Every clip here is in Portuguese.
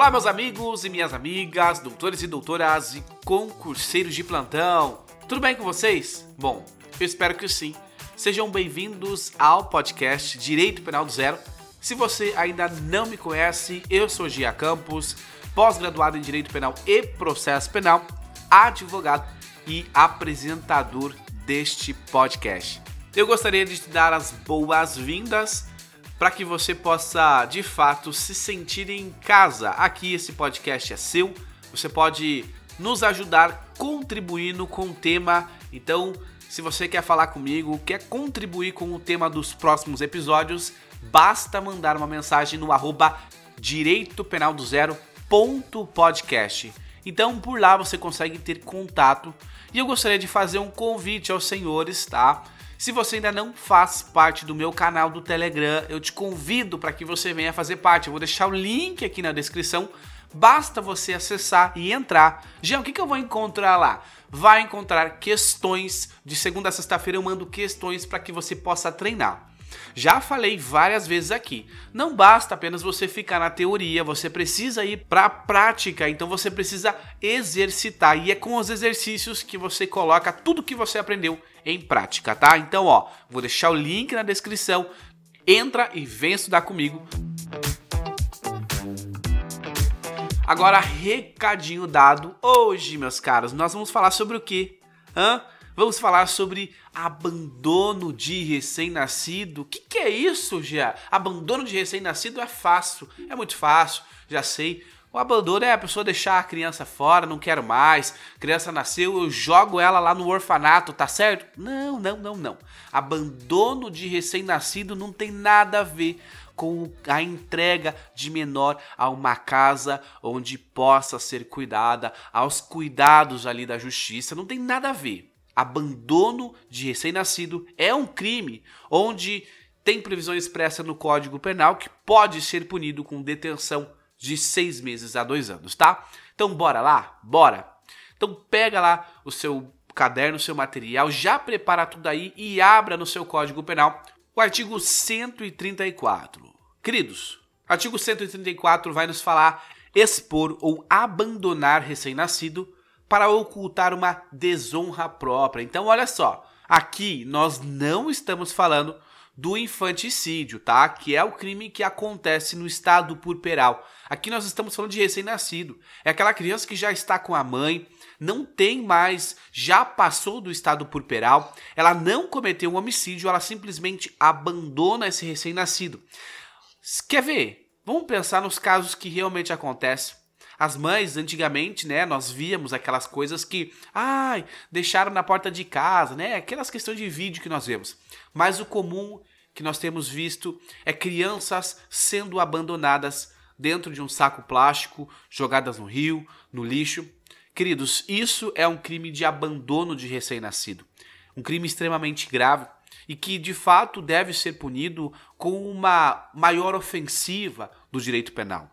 Olá, meus amigos e minhas amigas, doutores e doutoras e concurseiros de plantão. Tudo bem com vocês? Bom, eu espero que sim. Sejam bem-vindos ao podcast Direito Penal do Zero. Se você ainda não me conhece, eu sou Gia Campos, pós-graduado em Direito Penal e Processo Penal, advogado e apresentador deste podcast. Eu gostaria de te dar as boas-vindas para que você possa de fato se sentir em casa. Aqui esse podcast é seu. Você pode nos ajudar contribuindo com o tema. Então, se você quer falar comigo, quer contribuir com o tema dos próximos episódios, basta mandar uma mensagem no arroba direito penal do zero ponto podcast. Então por lá você consegue ter contato e eu gostaria de fazer um convite aos senhores, tá? Se você ainda não faz parte do meu canal do Telegram, eu te convido para que você venha fazer parte. Eu vou deixar o link aqui na descrição. Basta você acessar e entrar. Já o que, que eu vou encontrar lá? Vai encontrar questões. De segunda a sexta-feira eu mando questões para que você possa treinar. Já falei várias vezes aqui. Não basta apenas você ficar na teoria, você precisa ir para a prática, então você precisa exercitar e é com os exercícios que você coloca tudo que você aprendeu em prática, tá? Então, ó, vou deixar o link na descrição. Entra e vem estudar comigo. Agora, recadinho dado. Hoje, meus caros, nós vamos falar sobre o quê? Hã? Vamos falar sobre abandono de recém-nascido. O que, que, é isso, já? Abandono de recém-nascido é fácil, é muito fácil, já sei. O abandono é a pessoa deixar a criança fora, não quero mais. Criança nasceu, eu jogo ela lá no orfanato, tá certo? Não, não, não, não. Abandono de recém-nascido não tem nada a ver com a entrega de menor a uma casa onde possa ser cuidada, aos cuidados ali da justiça, não tem nada a ver abandono de recém-nascido é um crime onde tem previsão expressa no Código Penal que pode ser punido com detenção de seis meses a dois anos, tá? Então bora lá, bora. Então pega lá o seu caderno, o seu material, já prepara tudo aí e abra no seu Código Penal o artigo 134. Queridos, artigo 134 vai nos falar expor ou abandonar recém-nascido para ocultar uma desonra própria. Então, olha só, aqui nós não estamos falando do infanticídio, tá? Que é o crime que acontece no estado purpural. Aqui nós estamos falando de recém-nascido. É aquela criança que já está com a mãe, não tem mais, já passou do estado purpural, ela não cometeu um homicídio, ela simplesmente abandona esse recém-nascido. Quer ver? Vamos pensar nos casos que realmente acontecem. As mães, antigamente, né, nós víamos aquelas coisas que, ai, deixaram na porta de casa, né? Aquelas questões de vídeo que nós vemos. Mas o comum que nós temos visto é crianças sendo abandonadas dentro de um saco plástico, jogadas no rio, no lixo. Queridos, isso é um crime de abandono de recém-nascido. Um crime extremamente grave e que de fato deve ser punido com uma maior ofensiva do direito penal.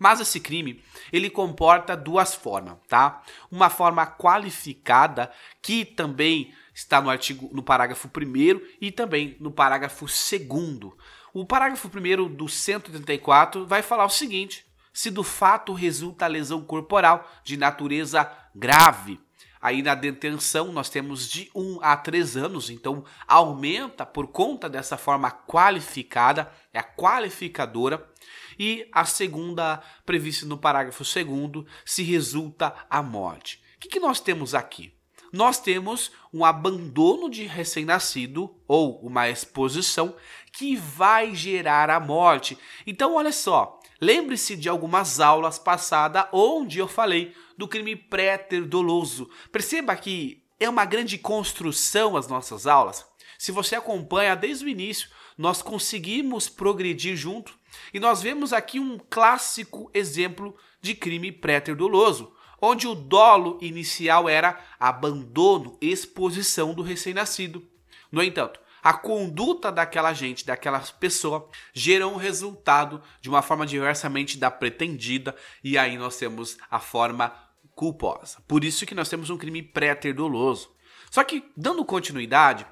Mas esse crime, ele comporta duas formas, tá? Uma forma qualificada, que também está no artigo no parágrafo 1 e também no parágrafo 2 O parágrafo 1 do 134 vai falar o seguinte: se do fato resulta lesão corporal de natureza grave, Aí na detenção nós temos de 1 a 3 anos, então aumenta por conta dessa forma qualificada, é a qualificadora. E a segunda, prevista no parágrafo 2, se resulta a morte. O que, que nós temos aqui? Nós temos um abandono de recém-nascido ou uma exposição que vai gerar a morte. Então, olha só, lembre-se de algumas aulas passadas onde eu falei do crime pré-ter doloso. Perceba que é uma grande construção as nossas aulas. Se você acompanha desde o início, nós conseguimos progredir junto e nós vemos aqui um clássico exemplo de crime pré-ter doloso, onde o dolo inicial era abandono, exposição do recém-nascido. No entanto, a conduta daquela gente, daquela pessoa, gera um resultado de uma forma diversamente da pretendida, e aí nós temos a forma culposa. Por isso que nós temos um crime pré-ter doloso. Só que, dando continuidade,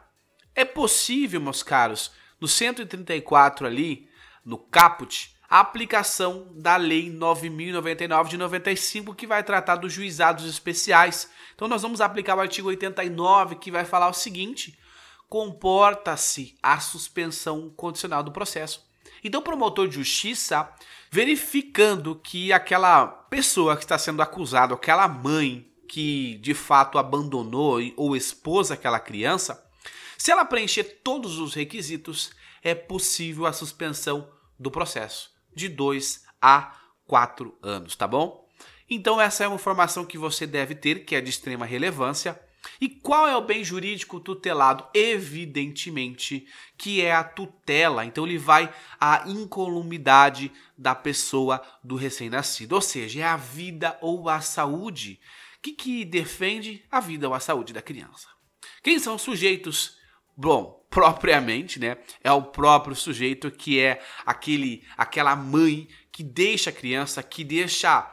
é possível, meus caros, no 134 ali, no caput, a aplicação da Lei 9099 de 95, que vai tratar dos juizados especiais. Então nós vamos aplicar o artigo 89, que vai falar o seguinte: comporta-se a suspensão condicional do processo. Então, o promotor de justiça, verificando que aquela pessoa que está sendo acusada, aquela mãe que de fato abandonou ou expôs aquela criança, se ela preencher todos os requisitos, é possível a suspensão do processo de 2 a 4 anos, tá bom? Então essa é uma informação que você deve ter, que é de extrema relevância. E qual é o bem jurídico tutelado? Evidentemente que é a tutela. Então ele vai à incolumidade da pessoa do recém-nascido, ou seja, é a vida ou a saúde. O que, que defende a vida ou a saúde da criança? Quem são os sujeitos? Bom, propriamente, né? É o próprio sujeito que é aquele, aquela mãe que deixa a criança, que deixa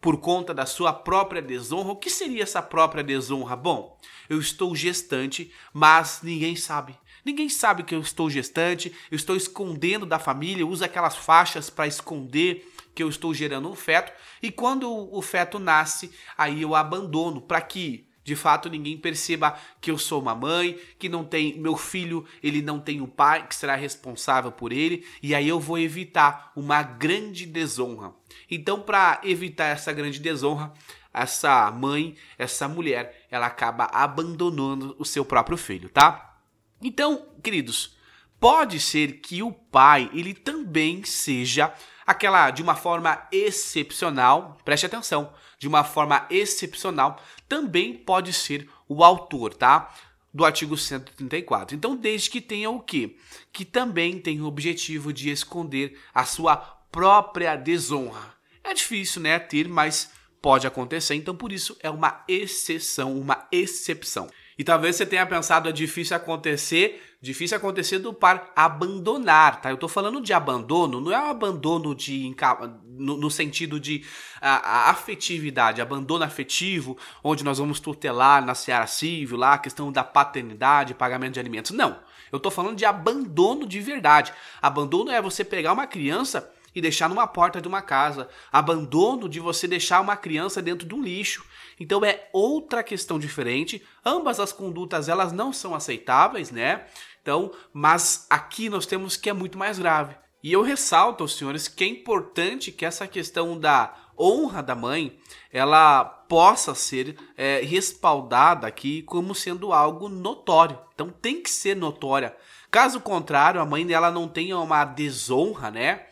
por conta da sua própria desonra. O que seria essa própria desonra? Bom, eu estou gestante, mas ninguém sabe. Ninguém sabe que eu estou gestante, eu estou escondendo da família, uso aquelas faixas para esconder que eu estou gerando um feto, e quando o feto nasce, aí eu abandono para que de fato ninguém perceba que eu sou uma mãe, que não tem meu filho, ele não tem o pai que será responsável por ele, e aí eu vou evitar uma grande desonra. Então, para evitar essa grande desonra, essa mãe, essa mulher, ela acaba abandonando o seu próprio filho, tá? Então, queridos, pode ser que o pai, ele também seja aquela de uma forma excepcional, preste atenção, de uma forma excepcional, também pode ser o autor, tá? Do artigo 134. Então, desde que tenha o quê? Que também tem o objetivo de esconder a sua própria desonra. É difícil, né, ter, mas pode acontecer, então por isso é uma exceção, uma exceção. E talvez você tenha pensado, é difícil acontecer, difícil acontecer do par abandonar, tá? Eu tô falando de abandono, não é um abandono de no, no sentido de a, a, afetividade, abandono afetivo, onde nós vamos tutelar na seara civil, lá a questão da paternidade, pagamento de alimentos. Não. Eu tô falando de abandono de verdade. Abandono é você pegar uma criança e deixar numa porta de uma casa. Abandono de você deixar uma criança dentro de um lixo. Então é outra questão diferente. Ambas as condutas elas não são aceitáveis, né? Então, mas aqui nós temos que é muito mais grave. E eu ressalto aos senhores que é importante que essa questão da honra da mãe ela possa ser é, respaldada aqui como sendo algo notório. Então tem que ser notória. Caso contrário, a mãe dela não tenha uma desonra, né?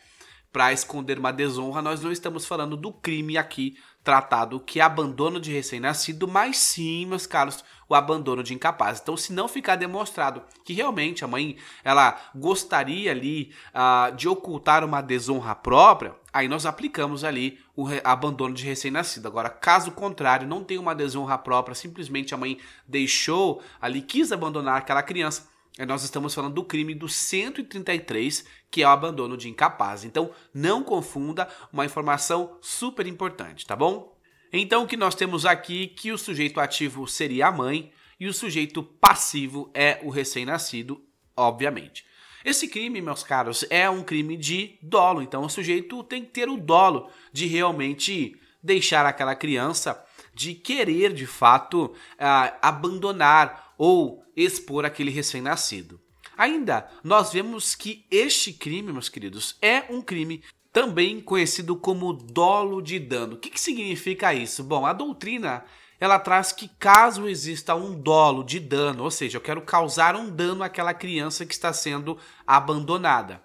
Para esconder uma desonra, nós não estamos falando do crime aqui tratado que é abandono de recém-nascido, mas sim, meus caros, o abandono de incapaz. Então, se não ficar demonstrado que realmente a mãe ela gostaria ali uh, de ocultar uma desonra própria, aí nós aplicamos ali o abandono de recém-nascido. Agora, caso contrário, não tem uma desonra própria, simplesmente a mãe deixou ali, quis abandonar aquela criança, nós estamos falando do crime do 133, que é o abandono de incapaz. Então, não confunda uma informação super importante, tá bom? Então, o que nós temos aqui que o sujeito ativo seria a mãe e o sujeito passivo é o recém-nascido, obviamente. Esse crime, meus caros, é um crime de dolo. Então, o sujeito tem que ter o dolo de realmente deixar aquela criança, de querer de fato uh, abandonar ou expor aquele recém-nascido. Ainda, nós vemos que este crime, meus queridos, é um crime também conhecido como dolo de dano. O que, que significa isso? Bom, a doutrina ela traz que caso exista um dolo de dano, ou seja, eu quero causar um dano àquela criança que está sendo abandonada.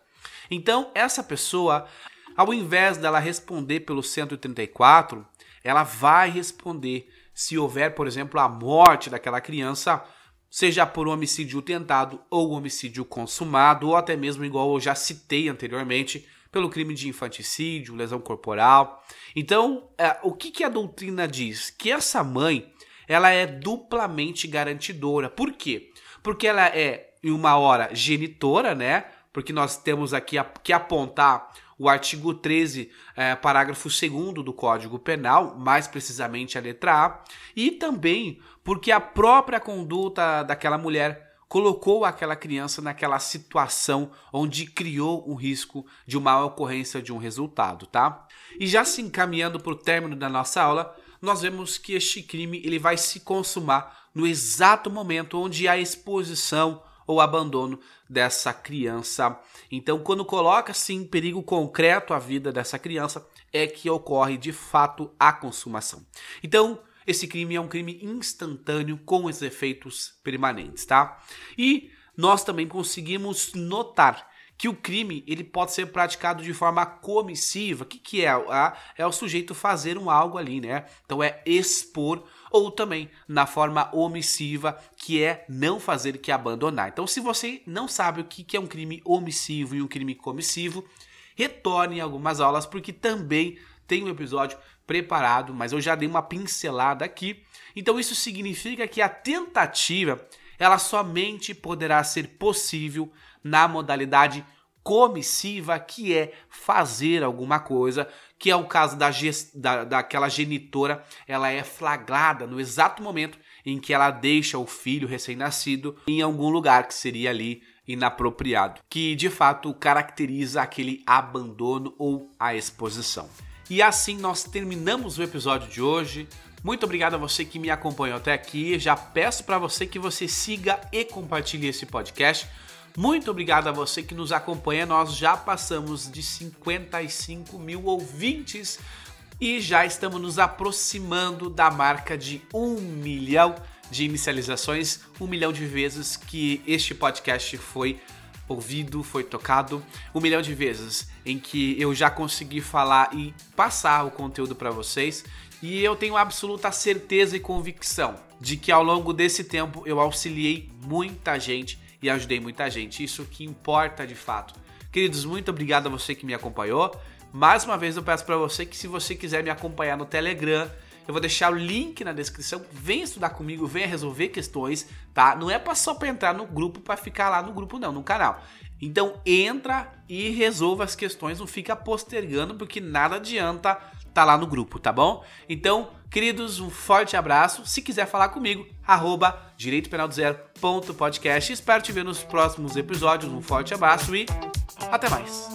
Então, essa pessoa, ao invés dela responder pelo 134, ela vai responder se houver, por exemplo, a morte daquela criança seja por homicídio tentado ou homicídio consumado, ou até mesmo, igual eu já citei anteriormente, pelo crime de infanticídio, lesão corporal. Então, é, o que, que a doutrina diz? Que essa mãe ela é duplamente garantidora. Por quê? Porque ela é, em uma hora, genitora, né? Porque nós temos aqui que apontar o artigo 13, é, parágrafo 2 do Código Penal, mais precisamente a letra A, e também porque a própria conduta daquela mulher colocou aquela criança naquela situação onde criou um risco de uma ocorrência de um resultado, tá? E já se encaminhando para o término da nossa aula, nós vemos que este crime ele vai se consumar no exato momento onde há exposição ou abandono dessa criança. Então, quando coloca-se em perigo concreto a vida dessa criança, é que ocorre de fato a consumação. Então, esse crime é um crime instantâneo com os efeitos permanentes, tá? E nós também conseguimos notar que o crime ele pode ser praticado de forma comissiva. O que, que é? É o sujeito fazer um algo ali, né? Então é expor, ou também na forma omissiva, que é não fazer, que é abandonar. Então, se você não sabe o que, é um crime omissivo e um crime comissivo, retorne algumas aulas, porque também tem um episódio preparado, mas eu já dei uma pincelada aqui. Então isso significa que a tentativa ela somente poderá ser possível na modalidade comissiva, que é fazer alguma coisa, que é o caso da, da, daquela genitora, ela é flagrada no exato momento em que ela deixa o filho recém-nascido em algum lugar que seria ali inapropriado, que de fato caracteriza aquele abandono ou a exposição. E assim nós terminamos o episódio de hoje. Muito obrigado a você que me acompanhou até aqui. Já peço para você que você siga e compartilhe esse podcast. Muito obrigado a você que nos acompanha. Nós já passamos de 55 mil ouvintes e já estamos nos aproximando da marca de um milhão de inicializações, um milhão de vezes que este podcast foi ouvido, foi tocado um milhão de vezes, em que eu já consegui falar e passar o conteúdo para vocês. E eu tenho absoluta certeza e convicção de que ao longo desse tempo eu auxiliei muita gente e ajudei muita gente. Isso que importa de fato. Queridos, muito obrigado a você que me acompanhou. Mais uma vez eu peço para você que se você quiser me acompanhar no Telegram, eu vou deixar o link na descrição. Vem estudar comigo, venha resolver questões, tá? Não é só para entrar no grupo para ficar lá no grupo não, no canal. Então entra e resolva as questões, não fica postergando porque nada adianta tá lá no grupo, tá bom? Então, queridos, um forte abraço. Se quiser falar comigo, arroba direitopenaldozero.podcast. Espero te ver nos próximos episódios. Um forte abraço e até mais.